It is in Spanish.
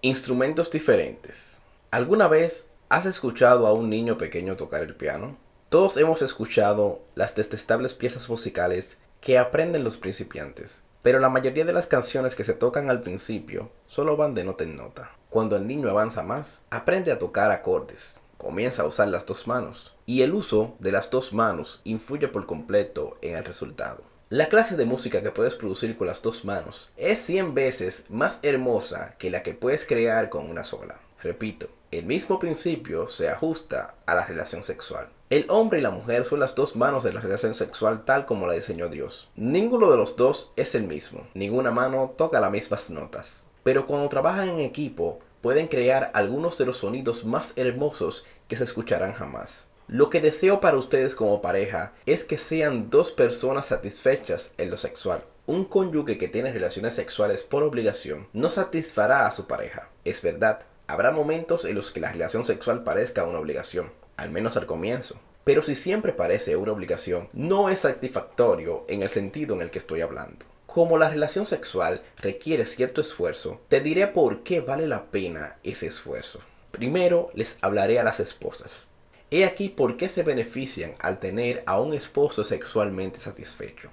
Instrumentos diferentes. ¿Alguna vez has escuchado a un niño pequeño tocar el piano? Todos hemos escuchado las detestables piezas musicales que aprenden los principiantes, pero la mayoría de las canciones que se tocan al principio solo van de nota en nota. Cuando el niño avanza más, aprende a tocar acordes, comienza a usar las dos manos, y el uso de las dos manos influye por completo en el resultado. La clase de música que puedes producir con las dos manos es 100 veces más hermosa que la que puedes crear con una sola. Repito, el mismo principio se ajusta a la relación sexual. El hombre y la mujer son las dos manos de la relación sexual tal como la diseñó Dios. Ninguno de los dos es el mismo. Ninguna mano toca las mismas notas. Pero cuando trabajan en equipo, pueden crear algunos de los sonidos más hermosos que se escucharán jamás. Lo que deseo para ustedes como pareja es que sean dos personas satisfechas en lo sexual. Un cónyuge que tiene relaciones sexuales por obligación no satisfará a su pareja. Es verdad, habrá momentos en los que la relación sexual parezca una obligación, al menos al comienzo. Pero si siempre parece una obligación, no es satisfactorio en el sentido en el que estoy hablando. Como la relación sexual requiere cierto esfuerzo, te diré por qué vale la pena ese esfuerzo. Primero les hablaré a las esposas. He aquí por qué se benefician al tener a un esposo sexualmente satisfecho.